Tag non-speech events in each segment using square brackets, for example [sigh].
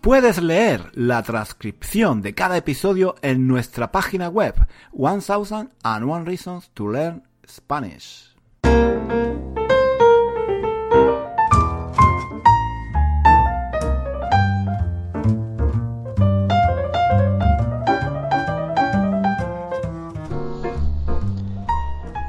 Puedes leer la transcripción de cada episodio en nuestra página web 1001 Reasons to Learn Spanish.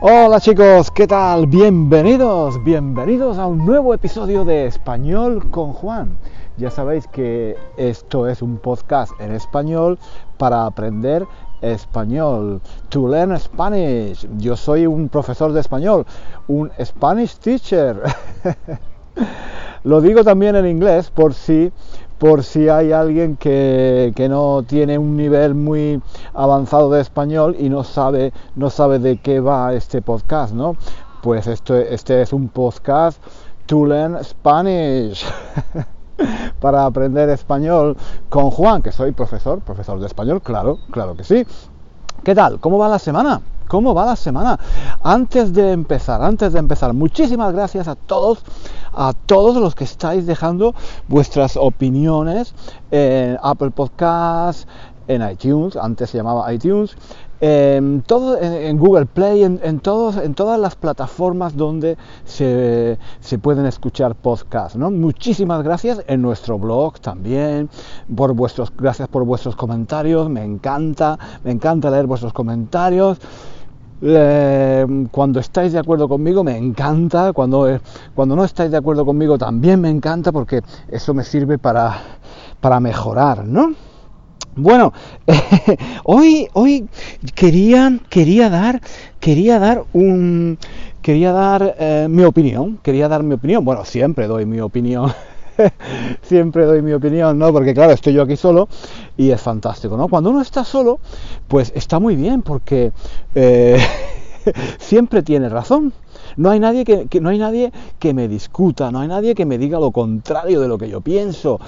Hola chicos, ¿qué tal? Bienvenidos, bienvenidos a un nuevo episodio de Español con Juan. Ya sabéis que esto es un podcast en español para aprender español. To learn Spanish. Yo soy un profesor de español, un Spanish teacher. [laughs] Lo digo también en inglés por si por si hay alguien que, que, no tiene un nivel muy avanzado de español y no sabe, no sabe de qué va este podcast, ¿no? Pues esto, este es un podcast to learn Spanish. [laughs] [laughs] para aprender español con Juan, que soy profesor, profesor de español, claro, claro que sí. ¿Qué tal? ¿Cómo va la semana? ¿Cómo va la semana? Antes de empezar, antes de empezar, muchísimas gracias a todos, a todos los que estáis dejando vuestras opiniones en Apple Podcasts, en iTunes, antes se llamaba iTunes, en, todo, en, Google Play, en, todos, en todas las plataformas donde se, pueden escuchar podcasts. ¿no? Muchísimas gracias en nuestro blog también, por vuestros, gracias por vuestros comentarios, me encanta, me encanta leer vuestros comentarios. cuando estáis de acuerdo conmigo me encanta, cuando, cuando no estáis de acuerdo conmigo también me encanta porque eso me sirve para, para mejorar, ¿no? Bueno, [laughs] hoy, hoy quería, quería dar, quería dar un, quería dar eh, mi opinión, quería dar mi opinión. Bueno, siempre doy mi opinión, [laughs] siempre doy mi opinión, ¿no? Porque claro, estoy yo aquí solo y es fantástico, ¿no? Cuando uno está solo, pues está muy bien porque eh, [laughs] siempre tiene razón. No hay, nadie que, no hay nadie que me discuta, no hay nadie que me diga lo contrario de lo que yo pienso.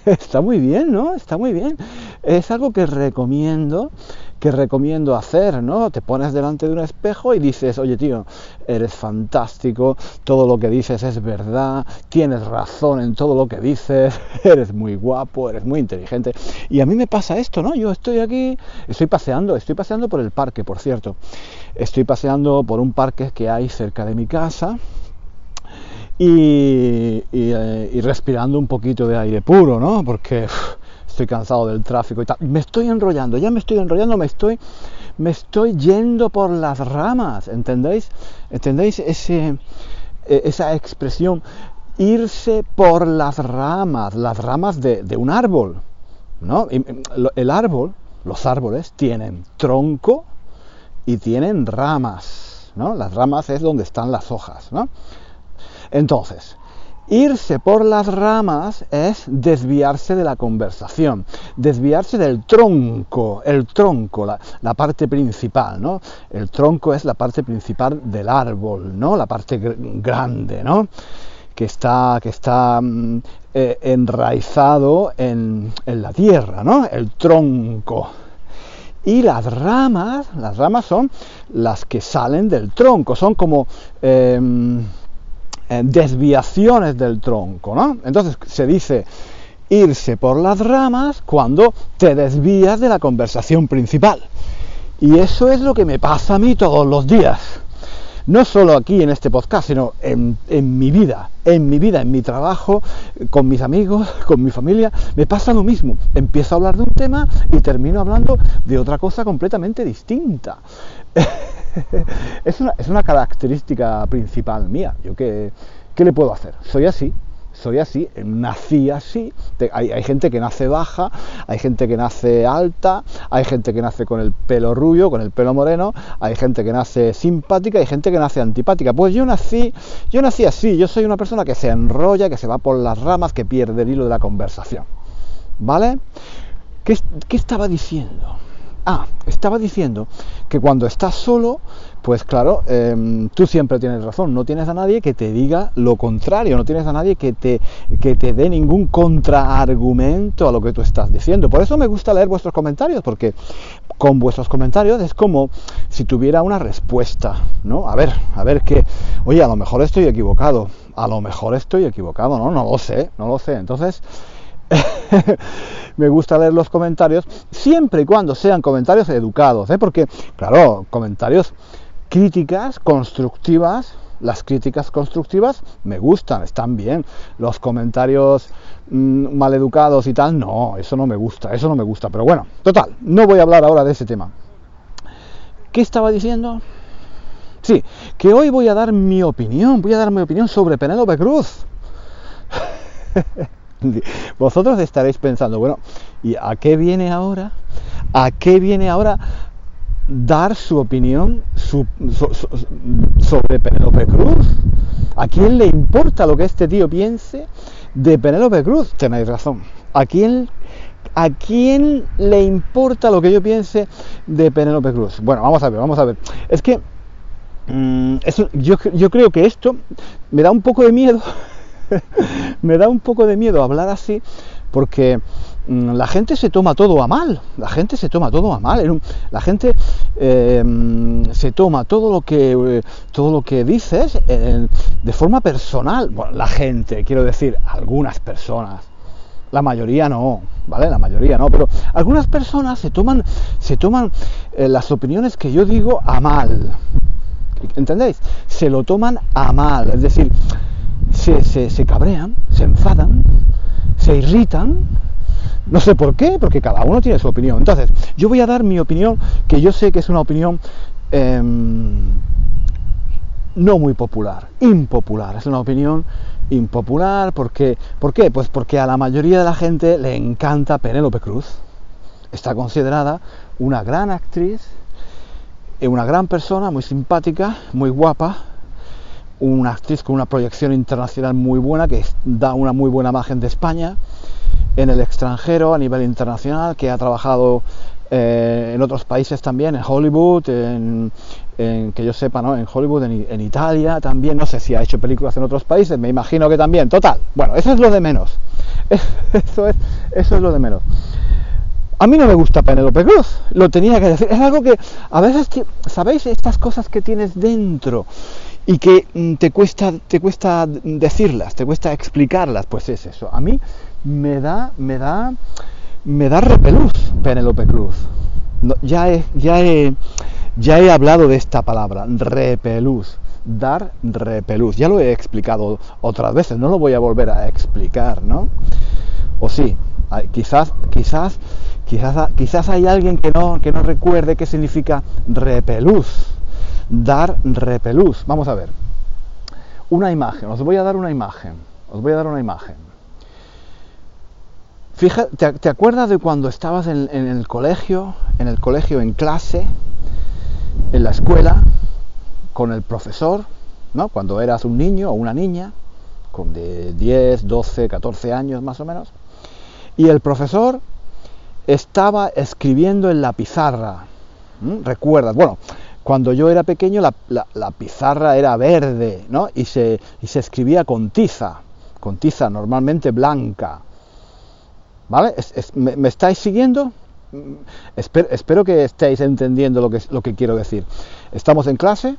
[laughs] Está muy bien, ¿no? Está muy bien. Es algo que recomiendo, que recomiendo hacer, ¿no? Te pones delante de un espejo y dices, oye tío, eres fantástico, todo lo que dices es verdad, tienes razón en todo lo que dices, [laughs] eres muy guapo, eres muy inteligente. Y a mí me pasa esto, ¿no? Yo estoy aquí, estoy paseando, estoy paseando por el parque, por cierto. Estoy paseando por un parque que hay cerca de mi casa eh, y, respirando un poquito de aire puro, ¿no? Porque estoy cansado del tráfico y tal. Me estoy enrollando, ya me estoy enrollando, me estoy, me estoy yendo por las ramas, ¿entendéis? ¿Entendéis ese, e, esa expresión? Irse por las ramas, las ramas de, de un árbol, ¿no? El árbol, los árboles tienen tronco y tienen ramas, ¿no? Las ramas es donde están las hojas, ¿no? Entonces, irse por las ramas es desviarse de la conversación, desviarse del tronco, el tronco, la, parte principal, ¿no? El tronco es la parte principal del árbol, ¿no? La parte grande, ¿no? Que está, que está mm, eh, enraizado en, la tierra, ¿no? El tronco. Y las ramas, las ramas son las que salen del tronco, son como... Em, eh, desviaciones del tronco, ¿no? Entonces se dice irse por las ramas cuando te desvías de la conversación principal. Y eso es lo que me pasa a mí todos los días. No solo aquí en este podcast, sino en, en, mi vida, en mi vida, en mi trabajo, con mis amigos, [laughs] con mi familia, me pasa lo mismo. Empiezo a hablar de un tema y termino hablando de otra cosa completamente distinta. [laughs] es, una, es, una, característica principal mía. Yo qué, qué le puedo hacer. Soy así, soy así, nací así. Hay, hay, gente que nace baja, hay gente que nace alta, hay gente que nace con el pelo rubio, con el pelo moreno, hay gente que nace simpática, hay gente que nace antipática. Pues yo nací, yo nací así. Yo soy una persona que se enrolla, que se va por las ramas, que pierde el hilo de la conversación. ¿Vale? ¿Qué, qué estaba diciendo? Ah, estaba diciendo que cuando estás solo, pues claro, em, tú siempre tienes razón, no tienes a nadie que te diga lo contrario, no tienes a nadie que te, que te dé ningún contraargumento a lo que tú estás diciendo. Por eso me gusta leer vuestros comentarios, porque con vuestros comentarios es como si tuviera una respuesta, ¿no? A ver, a ver qué, oye, a lo mejor estoy equivocado, a lo mejor estoy equivocado, ¿no? No lo sé, no lo sé. Entonces, [laughs] me gusta leer los comentarios, siempre y cuando sean comentarios educados, ¿eh? porque, claro, comentarios críticas constructivas, las críticas constructivas me gustan, están bien. Los comentarios mm, maleducados y tal, no, eso no me gusta, eso no me gusta. Pero bueno, total, no voy a hablar ahora de ese tema. ¿Qué estaba diciendo? Sí, que hoy voy a dar mi opinión, voy a dar mi opinión sobre Penélope Cruz. [laughs] [laughs] Vosotros estaréis pensando, bueno, ¿y a qué viene ahora? ¿A qué viene ahora dar su opinión sobre Penélope Cruz? ¿A quién le importa lo que este tío piense de Penélope Cruz? Tenéis razón. ¿A quién, ¿A quién le importa lo que yo piense de Penélope Cruz? Bueno, vamos a ver, vamos a ver. Es que mm, yo, yo creo que esto me da un poco de miedo [laughs] [laughs] me da un poco de miedo hablar así porque mm, la gente se toma todo a mal, la gente se toma todo a mal, la gente eh, se toma todo lo que eh, todo lo que dices eh, de forma personal. Bueno, la gente, quiero decir, algunas personas, la mayoría no, ¿vale? La mayoría no, pero algunas personas se toman se toman las opiniones que yo digo a mal. ¿Entendéis? Se lo toman a mal, es decir, se, cabrean, se enfadan, se irritan, no sé por qué, porque cada uno tiene su opinión. Entonces, yo voy a dar mi opinión, que yo sé que es una opinión em, no muy popular, impopular. Es una opinión impopular porque, ¿por qué? Pues porque a la mayoría de la gente le encanta Penélope Cruz. Está considerada una gran actriz, una gran persona, muy simpática, muy guapa, una actriz con una proyección internacional muy buena, que da una muy buena imagen de España en el extranjero, a nivel internacional, que ha trabajado eh, en otros países también, en Hollywood, en, que yo sepa, ¿no? En Hollywood, en, Italia también, no sé si ha hecho películas en otros países, me imagino que también. Total, bueno, eso es lo de menos. [laughs] Eso es, eso es lo de menos. A mí no me gusta Penélope Cruz, lo tenía que decir. Es algo que a veces, ¿sabéis? Estas cosas que tienes dentro y que mm, te cuesta, te cuesta decirlas, te cuesta explicarlas, pues es eso. A mí me da, me da, me da repelús Penélope Cruz. ya, he, ya, he, ya he hablado de esta palabra, repelús, dar repelús. Ya lo he explicado otras veces, no lo voy a volver a explicar, ¿no? O sí, quizás, quizás, quizás, quizás hay alguien que no, que no recuerde qué significa repelús dar repelús. Vamos a ver. Una imagen, os voy a dar una imagen. Os voy a dar una imagen. Fíjate, ¿te, acuerdas de cuando estabas en, el colegio, en el colegio en clase, en la escuela, con el profesor, ¿no? Cuando eras un niño o una niña, con de 10, 12, 14 años más o menos, y el profesor estaba escribiendo en la pizarra. ¿Recuerdas? Bueno, cuando yo era pequeño la, pizarra era verde, ¿no? Y se, se escribía con tiza, con tiza normalmente blanca. ¿Vale? me, estáis siguiendo? Espero, que estéis entendiendo lo que, lo que quiero decir. Estamos en clase,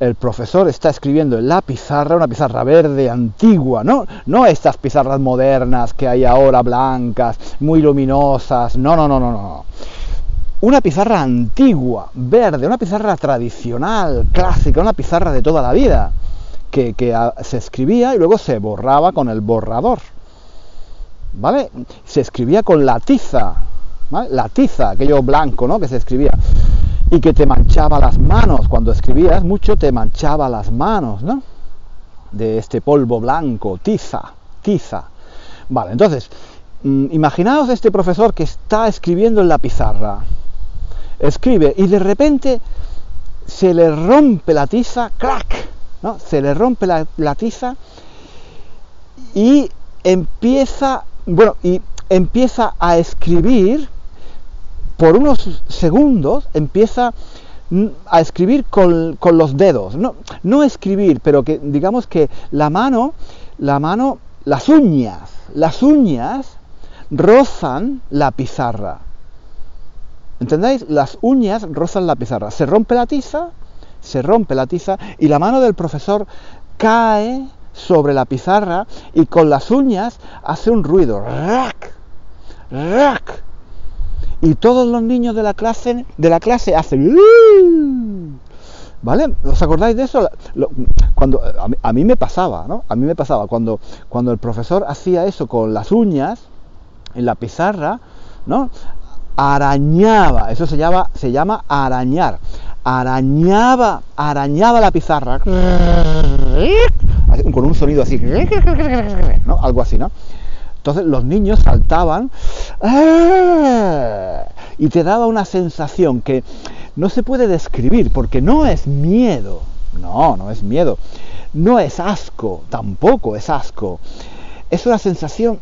el profesor está escribiendo en la pizarra, una pizarra verde antigua, ¿no? No estas pizarras modernas que hay ahora, blancas, muy luminosas, no, no, no, no, no una pizarra antigua, verde, una pizarra tradicional, clásica, una pizarra de toda la vida, que, se escribía y luego se borraba con el borrador. ¿Vale? Se escribía con la tiza, ¿vale? La tiza, aquello blanco, ¿no? Que se escribía. Y que te manchaba las manos. Cuando escribías mucho te manchaba las manos, ¿no? De este polvo blanco, tiza, tiza. Vale, entonces, mm, imaginaos este profesor que está escribiendo en la pizarra escribe y de repente se le rompe la tiza, crack, ¿no? Se le rompe la, tiza y empieza, bueno, y empieza a escribir por unos segundos, empieza a escribir con, los dedos, no, no escribir, pero que digamos que la mano, la mano, las uñas, las uñas rozan la pizarra. ¿Entendéis? Las uñas rozan la pizarra. Se rompe la tiza, se rompe la tiza y la mano del profesor cae sobre la pizarra y con las uñas hace un ruido. ¡Rac! ¡Rac! y todos los niños de la clase, de la clase hacen... ¿Vale? ¿Os acordáis de eso? cuando, a mí, me pasaba, ¿no? A mí me pasaba cuando, cuando el profesor hacía eso con las uñas en la pizarra, ¿no? Arañaba, eso se llama, se llama arañar. Arañaba, arañaba la pizarra con un sonido así, ¿no? Algo así, ¿no? Entonces los niños saltaban ¡ah! y te daba una sensación que no se puede describir porque no es miedo, no, no es miedo, no es asco, tampoco es asco, es una sensación,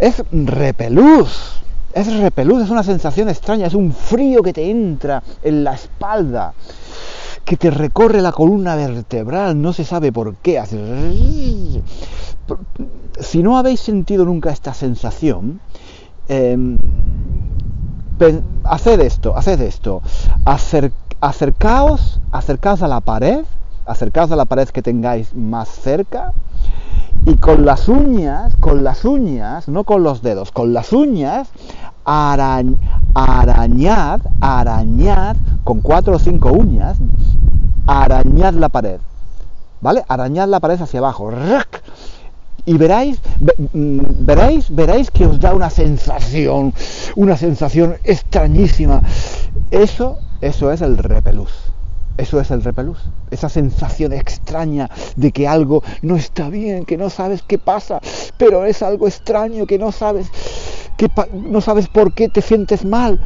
es repelús, es repelús, es una sensación extraña, es un frío que te entra en la espalda, que te recorre la columna vertebral, no se sabe por qué, si no habéis sentido nunca esta sensación, em, haced esto, haced esto, acercaos, acercaos a la pared, acercaos a la pared que tengáis más cerca y con las uñas, con las uñas, no con los dedos, con las uñas, arañad, arañad, con cuatro o cinco uñas, arañad la pared, ¿vale? Arañad la pared hacia abajo, y veréis, mm, veréis, veréis que os da una sensación, una sensación extrañísima. Eso, eso es el repelús. Eso es el repelús. Esa sensación extraña de que algo no está bien, que no sabes qué pasa, pero es algo extraño que no sabes, que no sabes por qué te sientes mal.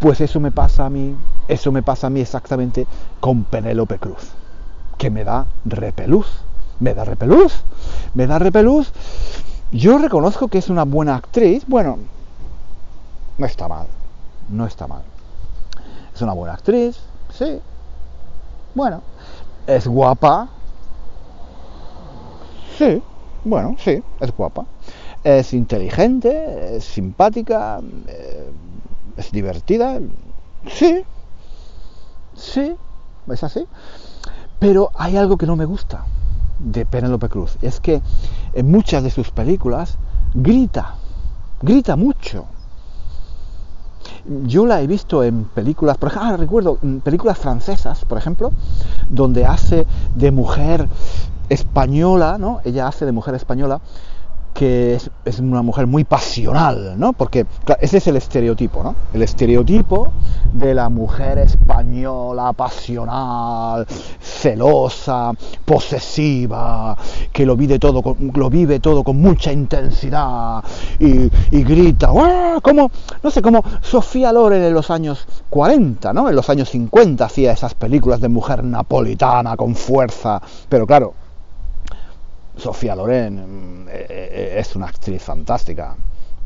Pues eso me pasa a mí, eso me pasa a mí exactamente con Penélope Cruz, que me da repelús me da repelús, me da repelús. Yo reconozco que es una buena actriz, bueno, no está mal, no está mal. Es una buena actriz, sí, bueno, es guapa, sí, bueno, sí, es guapa. Es inteligente, es simpática, eh, es divertida, sí, sí, es así. Pero hay algo que no me gusta de Penélope Cruz es que en muchas de sus películas grita, grita mucho. Yo la he visto en películas, por ejemplo, ah, recuerdo, películas francesas, por ejemplo, donde hace de mujer española, ¿no? Ella hace de mujer española que es, una mujer muy pasional, ¿no? Porque ese es el estereotipo, ¿no? El estereotipo de la mujer española pasional, celosa, posesiva, que lo vive todo con, lo vive todo con mucha intensidad y, grita, como, no sé, como Sofía Loren en los años 40, ¿no? En los años 50 hacía esas películas de mujer napolitana con fuerza, pero claro, Sofía Loren mm, eh, eh, es una actriz fantástica.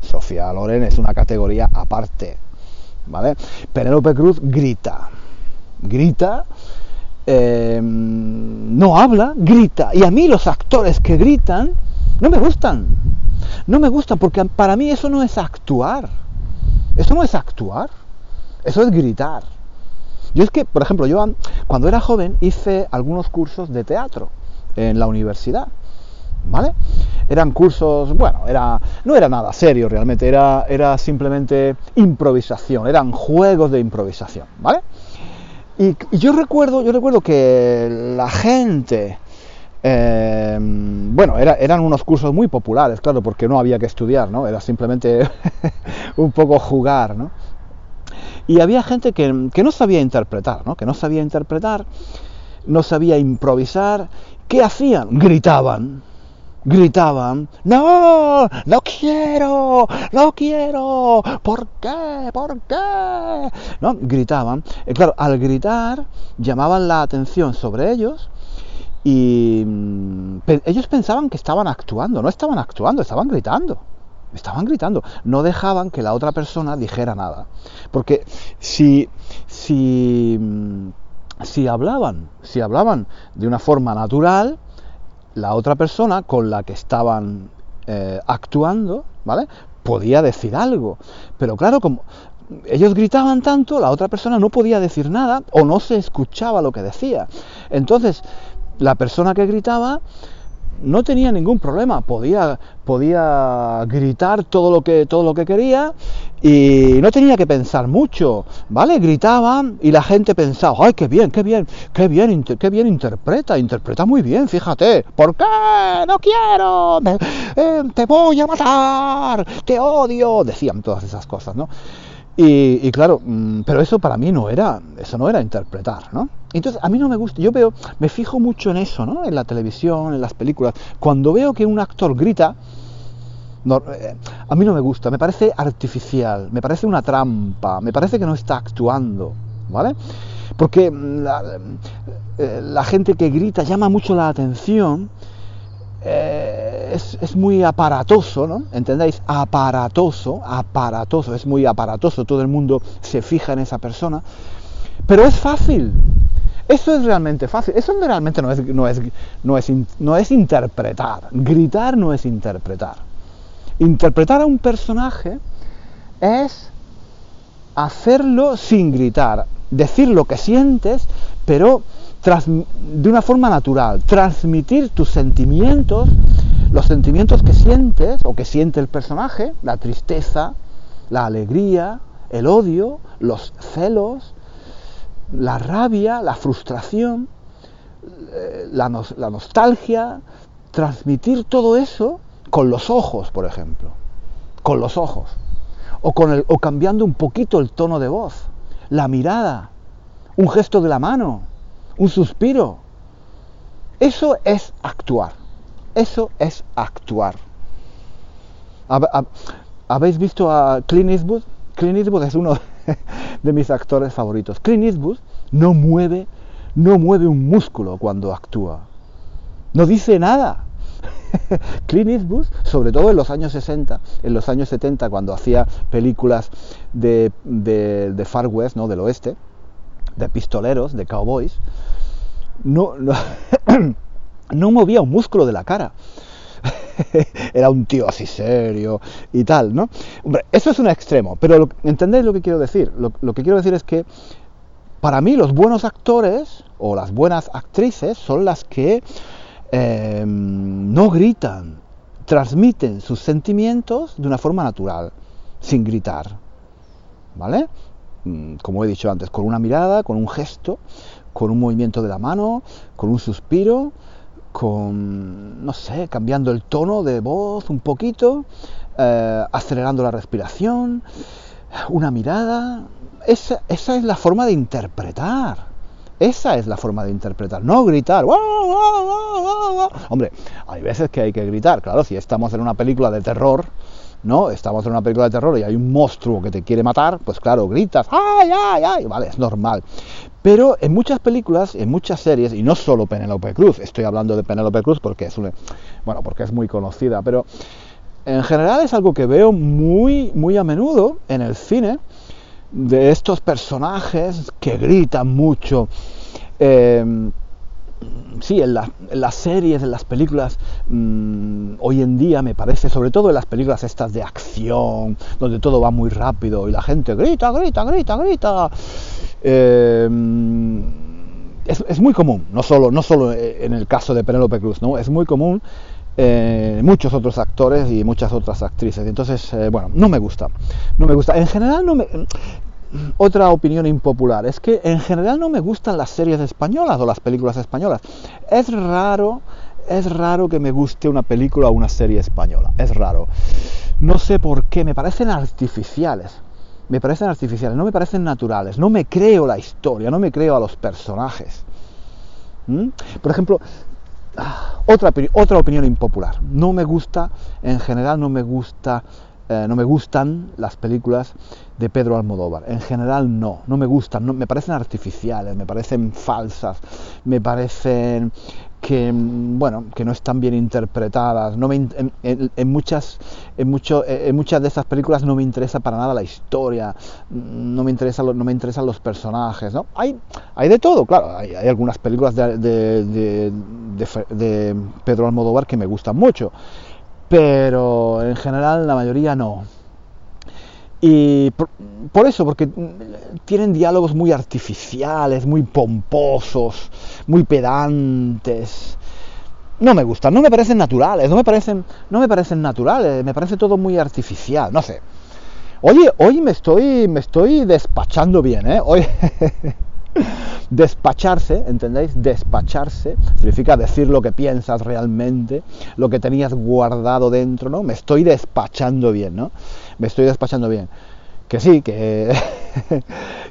Sofía Loren es una categoría aparte. ¿Vale? Penélope Cruz grita. Grita. No habla, grita. Y a mí los actores que gritan no me gustan. No me gustan porque para mí eso no es actuar. Eso no es actuar. Eso es gritar. Yo es que, por ejemplo, yo cuando era joven hice algunos cursos de teatro en la universidad. ¿Vale? Eran cursos, bueno, era, no era nada serio realmente, era, era simplemente improvisación, eran juegos de improvisación, ¿vale? Y, yo recuerdo, yo recuerdo que la gente, em, bueno, eran unos cursos muy populares, claro, porque no había que estudiar, ¿no? Era simplemente [laughs] un poco jugar, ¿no? Y había gente que, que no sabía interpretar, ¿no? Que no sabía interpretar, no sabía improvisar. ¿Qué hacían? Gritaban gritaban, no, no quiero, no quiero, ¿por qué? ¿Por qué? ¿No? Gritaban. Y claro, al gritar llamaban la atención sobre ellos y mm, ellos pensaban que estaban actuando, no estaban actuando, estaban gritando. estaban gritando, no dejaban que la otra persona dijera nada. Porque si, si, mm, si hablaban, si hablaban de una forma natural, la otra persona con la que estaban eh, actuando, ¿vale? Podía decir algo. Pero claro, como ellos gritaban tanto, la otra persona no podía decir nada o no se escuchaba lo que decía. Entonces, la persona que gritaba no tenía ningún problema, podía, podía gritar todo lo, que, todo lo que quería y no tenía que pensar mucho, ¿vale? Gritaba y la gente pensaba, ¡ay, qué bien, qué bien, qué bien, qué bien interpreta, interpreta muy bien, fíjate! ¿Por qué? ¡No quiero! Eh, ¡Te voy a matar! ¡Te odio! Decían todas esas cosas, ¿no? Y, claro, mm, pero eso para mí no era, eso no era interpretar, ¿no? Entonces a mí no me gusta, yo veo, me fijo mucho en eso, ¿no? En la televisión, en las películas. Cuando veo que un actor grita, eh, a mí no me gusta, me parece artificial, me parece una trampa, me parece que no está actuando, ¿vale? Porque mm, la, eh, la gente que grita llama mucho la atención eh, es, muy aparatoso, ¿no? ¿Entendéis? Aparatoso, aparatoso, es muy aparatoso, todo el mundo se fija en esa persona, pero es fácil. Eso es realmente fácil. Eso realmente no es, no es, no es, no es interpretar. Gritar no es interpretar. Interpretar a un personaje es hacerlo sin gritar, decir lo que sientes, pero de una forma natural, transmitir tus sentimientos, los sentimientos que sientes o que siente el personaje, la tristeza, la alegría, el odio, los celos, la rabia, la frustración, eh, la, nostalgia, transmitir todo eso con los ojos, por ejemplo, con los ojos, o, con el, o cambiando un poquito el tono de voz, la mirada, un gesto de la mano, un suspiro. Eso es actuar. Eso es actuar. ¿Habéis visto a Clint Eastwood? Clint Eastwood es uno [laughs] de mis actores favoritos. Clint Eastwood no mueve, no mueve un músculo cuando actúa. No dice nada. [laughs] Clint Eastwood, sobre todo en los años 60, en los años 70, cuando hacía películas de, de Far West, ¿no? del oeste, de pistoleros, de cowboys, no, [clears throat] no, movía un músculo de la cara. [laughs] Era un tío así serio y tal, ¿no? Hombre, eso es un extremo, pero ¿entendéis lo que quiero decir? Lo, que quiero decir es que para mí los buenos actores o las buenas actrices son las que em, no gritan, transmiten sus sentimientos de una forma natural, sin gritar, ¿vale? Mm, como he dicho antes, con una mirada, con un gesto, con un movimiento de la mano, con un suspiro, con, no sé, cambiando el tono de voz un poquito, eh, acelerando la respiración, una mirada. Esa, esa es la forma de interpretar. Esa es la forma de interpretar, no gritar. Hombre, hay veces que hay que gritar, claro, si estamos en una película de terror, ¿no? Estamos en una película de terror y hay un monstruo que te quiere matar, pues claro, gritas, ¡ay, ay, ay! Vale, es normal. Pero en muchas películas, en muchas series, y no solo Penélope Cruz, estoy hablando de Penélope Cruz porque es, bueno, porque es muy conocida, pero en general es algo que veo muy, muy a menudo en el cine, de estos personajes que gritan mucho. Eh, sí, en, las series, en las películas, mm, hoy en día me parece, sobre todo en las películas estas de acción, donde todo va muy rápido y la gente grita, grita, grita, grita. Em, es, muy común, no solo, no solo en el caso de Penélope Cruz, ¿no? es muy común eh, muchos otros actores y muchas otras actrices. Entonces, eh, bueno, no me gusta. No me gusta. En general, no me, otra opinión impopular es que en general no me gustan las series españolas o las películas españolas. Es raro, es raro que me guste una película o una serie española. Es raro. No sé por qué, me parecen artificiales. Me parecen artificiales, no me parecen naturales. No me creo la historia, no me creo a los personajes. ¿Mm? Por ejemplo, ah, otra, otra opinión impopular. No me gusta, en general no me gusta eh, no me gustan las películas de Pedro Almodóvar. En general no, no me gustan, me parecen artificiales, me parecen falsas, me parecen que mm, bueno que no están bien interpretadas. No me, en, muchas en, mucho, en muchas de esas películas no me interesa para nada la historia mm, no me interesa no me interesan los personajes no hay hay de todo claro. Hay, algunas películas de, de, de, Pedro Almodóvar que me gustan mucho pero en general la mayoría no y por, eso, porque tienen diálogos muy artificiales, muy pomposos, muy pedantes. No me gustan, no me parecen naturales, no me parecen, no me parecen naturales, me parece todo muy artificial, no sé. Oye, hoy me estoy, me estoy despachando bien, ¿eh? Hoy [laughs] despacharse, ¿entendéis? Despacharse significa decir lo que piensas realmente, lo que tenías guardado dentro, ¿no? Me estoy despachando bien, ¿no? me estoy despachando bien. Que sí, que, [laughs]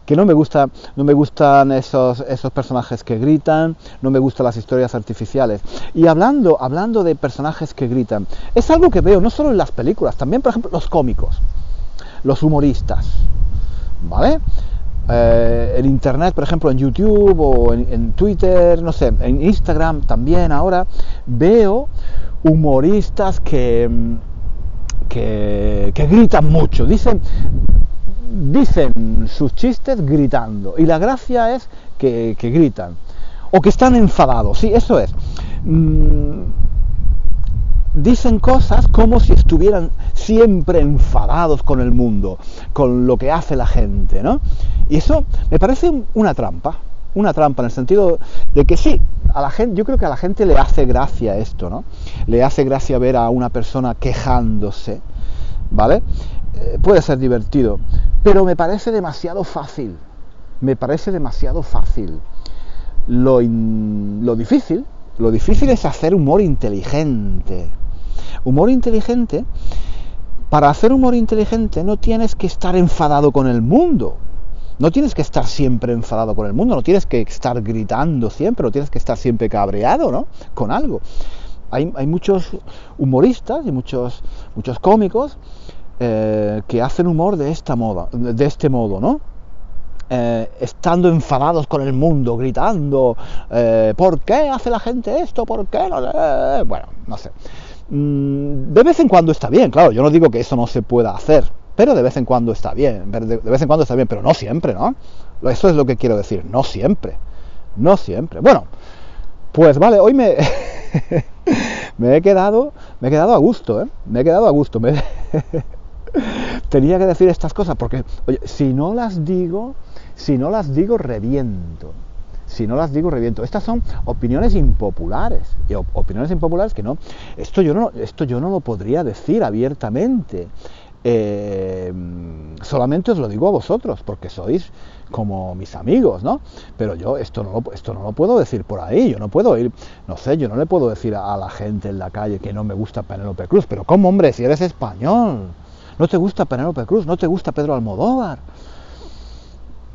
que no me gusta, no me gustan esos, esos personajes que gritan, no me gustan las historias artificiales. Y hablando, hablando de personajes que gritan, es algo que veo no solo en las películas, también por ejemplo los cómicos, los humoristas, ¿vale? Eh, en internet, por ejemplo, en YouTube o en, Twitter, no sé, en Instagram también ahora veo humoristas que, que, gritan mucho, dicen, dicen sus chistes gritando y la gracia es que, gritan o que están enfadados, sí, eso es. Mm, dicen cosas como si estuvieran siempre enfadados con el mundo, con lo que hace la gente, ¿no? Y eso me parece una trampa, una trampa en el sentido de que sí, a la gente, yo creo que a la gente le hace gracia esto, ¿no? Le hace gracia ver a una persona quejándose, ¿vale? Eh, puede ser divertido, pero me parece demasiado fácil, me parece demasiado fácil. Lo, lo difícil, lo difícil es hacer humor inteligente. Humor inteligente, para hacer humor inteligente no tienes que estar enfadado con el mundo, no tienes que estar siempre enfadado con el mundo, no tienes que estar gritando siempre, no tienes que estar siempre cabreado, ¿no? Con algo. Hay, muchos humoristas y muchos, muchos cómicos eh, que hacen humor de esta moda, de este modo, ¿no? Eh, estando enfadados con el mundo, gritando, eh, ¿por qué hace la gente esto? ¿Por qué no? Bueno, no sé. Mm, de vez en cuando está bien, claro, yo no digo que eso no se pueda hacer, pero de vez en cuando está bien, de vez en cuando está bien, pero no siempre, ¿no? Eso es lo que quiero decir, no siempre, no siempre. Bueno, pues vale, hoy me, [laughs] me he quedado, me he quedado a gusto, ¿eh? Me he quedado a gusto. [laughs] Tenía que decir estas cosas porque, oye, si no las digo, si no las digo, reviento. Si no las digo, reviento. Estas son opiniones impopulares. Y opiniones impopulares que no. Esto yo no, esto yo no lo podría decir abiertamente. Eh, solamente os lo digo a vosotros, porque sois como mis amigos, ¿no? Pero yo esto no, lo, esto no lo puedo decir por ahí, yo no puedo ir, no sé, yo no le puedo decir a, la gente en la calle que no me gusta Penélope Cruz, pero ¿cómo, hombre, si eres español? ¿No te gusta Penélope Cruz? ¿No te gusta Pedro Almodóvar?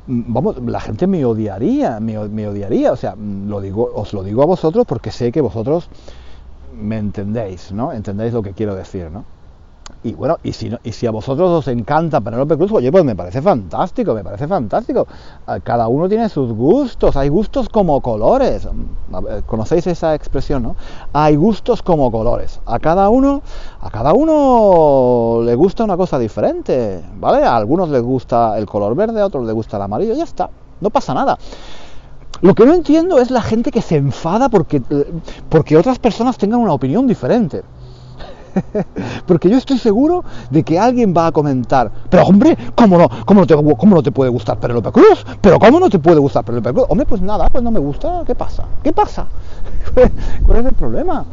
Mm, vamos, la gente me odiaría, me, me odiaría, o sea, mm, lo digo, os lo digo a vosotros porque sé que vosotros me entendéis, ¿no? Entendéis lo que quiero decir, ¿no? Y bueno, y si, y si a vosotros os encanta Penélope Cruz, oye, pues me parece fantástico, me parece fantástico. Ah, cada uno tiene sus gustos, hay gustos como colores. Conocéis esa expresión, ¿no? Hay gustos como colores. A cada uno, a cada uno le gusta una cosa diferente, ¿vale? A algunos les gusta el color verde, a otros les gusta el amarillo, ya está, no pasa nada. Lo que no entiendo es la gente que se enfada porque, eh, porque otras personas tengan una opinión diferente. [laughs] Porque yo estoy seguro de que alguien va a comentar, pero hombre, ¿cómo no, cómo no, te, cómo no te puede gustar Penélope Cruz? ¿Pero cómo no te puede gustar Penélope Cruz? Hombre, pues nada, pues no me gusta, ¿qué pasa? ¿Qué pasa? [laughs] ¿Cuál es el problema?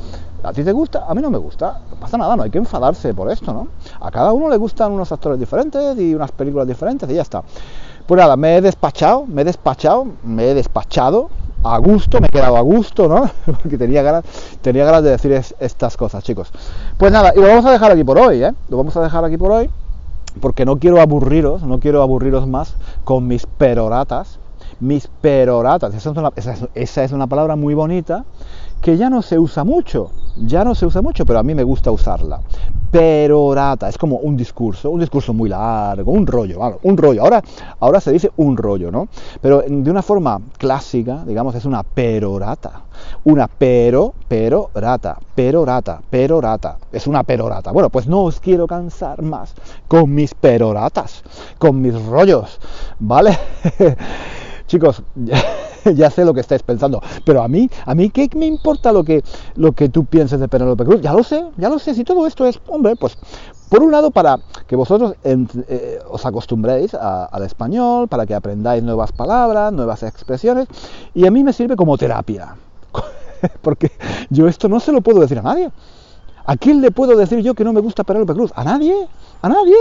¿A ti te gusta? A mí no me gusta. No pasa nada, no hay que enfadarse por esto, ¿no? A cada uno le gustan unos actores diferentes y unas películas diferentes y ya está. Pues nada, me he despachado, me he despachado, me he despachado a gusto, me he quedado a gusto, ¿no? [laughs] Porque tenía ganas, tenía ganas de decir estas cosas, chicos. Pues nada, y lo vamos a dejar aquí por hoy, ¿eh? Lo vamos a dejar aquí por hoy, porque no quiero aburriros, no quiero aburriros más con mis peroratas, mis peroratas. Esa es una, esa es una palabra muy bonita que ya no se usa mucho, ya no se usa mucho, pero a mí me gusta usarla. Perorata, es como un discurso, un discurso muy largo, un rollo, un rollo. Ahora, ahora se dice un rollo, ¿no? Pero de una forma clásica, digamos, es una perorata. Una pero, perorata, perorata, perorata. Es una perorata. Bueno, pues no os quiero cansar más con mis peroratas, con mis rollos, ¿vale? [laughs] Chicos, [laughs] [laughs] ya sé lo que estáis pensando, pero a mí, a mí qué me importa lo que, lo que tú pienses de Penélope Cruz, ya lo sé, ya lo sé, si todo esto es, hombre, pues por un lado para que vosotros eh, os acostumbréis al español, para que aprendáis nuevas palabras, nuevas expresiones, y a mí me sirve como terapia, [laughs] porque yo esto no se lo puedo decir a nadie. ¿A quién le puedo decir yo que no me gusta Penélope Cruz? ¿A nadie? ¿A nadie?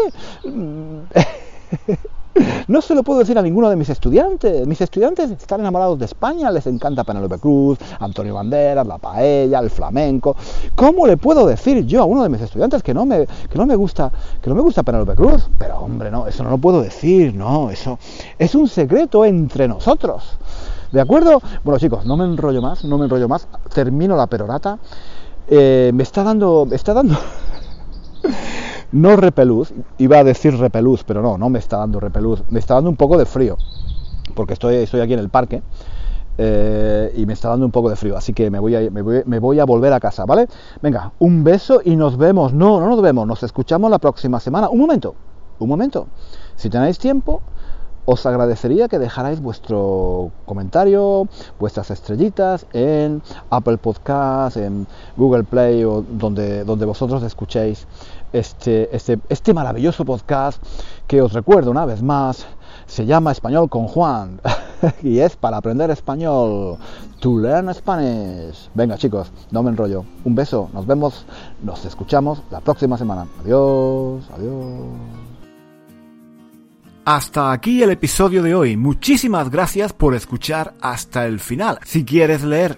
[laughs] No se lo puedo decir a ninguno de mis estudiantes. Mis estudiantes están enamorados de España, les encanta Penélope Cruz, Antonio Banderas, la paella, el flamenco. ¿Cómo le puedo decir yo a uno de mis estudiantes que no me, que no me gusta, que no me gusta Penélope Cruz? Pero hombre, no, eso no lo puedo decir, no, eso es un secreto entre nosotros. ¿De acuerdo? Bueno chicos, no me enrollo más, no me enrollo más, termino la perorata. Eh, me está dando, me está dando [laughs] no repelús, iba a decir repelús, pero no, no me está dando repelús, me está dando un poco de frío, porque estoy, estoy aquí en el parque eh, y me está dando un poco de frío, así que me voy, a, me, voy, me voy a volver a casa, ¿vale? Venga, un beso y nos vemos, no, no nos vemos, nos escuchamos la próxima semana. Un momento, un momento, si tenéis tiempo, os agradecería que dejarais vuestro comentario, vuestras estrellitas en Apple Podcast, en Google Play o donde, donde vosotros escuchéis este, este, este maravilloso podcast que os recuerdo una vez más, se llama Español con Juan [laughs] y es para aprender español. To learn Spanish. Venga chicos, no me enrollo. Un beso, nos vemos, nos escuchamos la próxima semana. Adiós, adiós. Hasta aquí el episodio de hoy. Muchísimas gracias por escuchar hasta el final. Si quieres leer